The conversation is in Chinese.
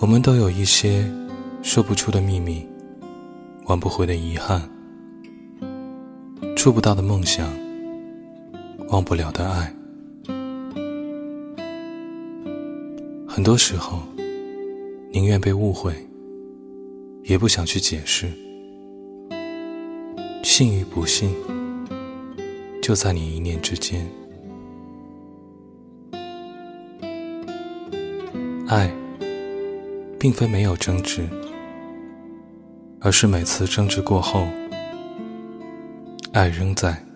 我们都有一些说不出的秘密，挽不回的遗憾，触不到的梦想，忘不了的爱。很多时候，宁愿被误会，也不想去解释。信与不信，就在你一念之间。爱，并非没有争执，而是每次争执过后，爱仍在。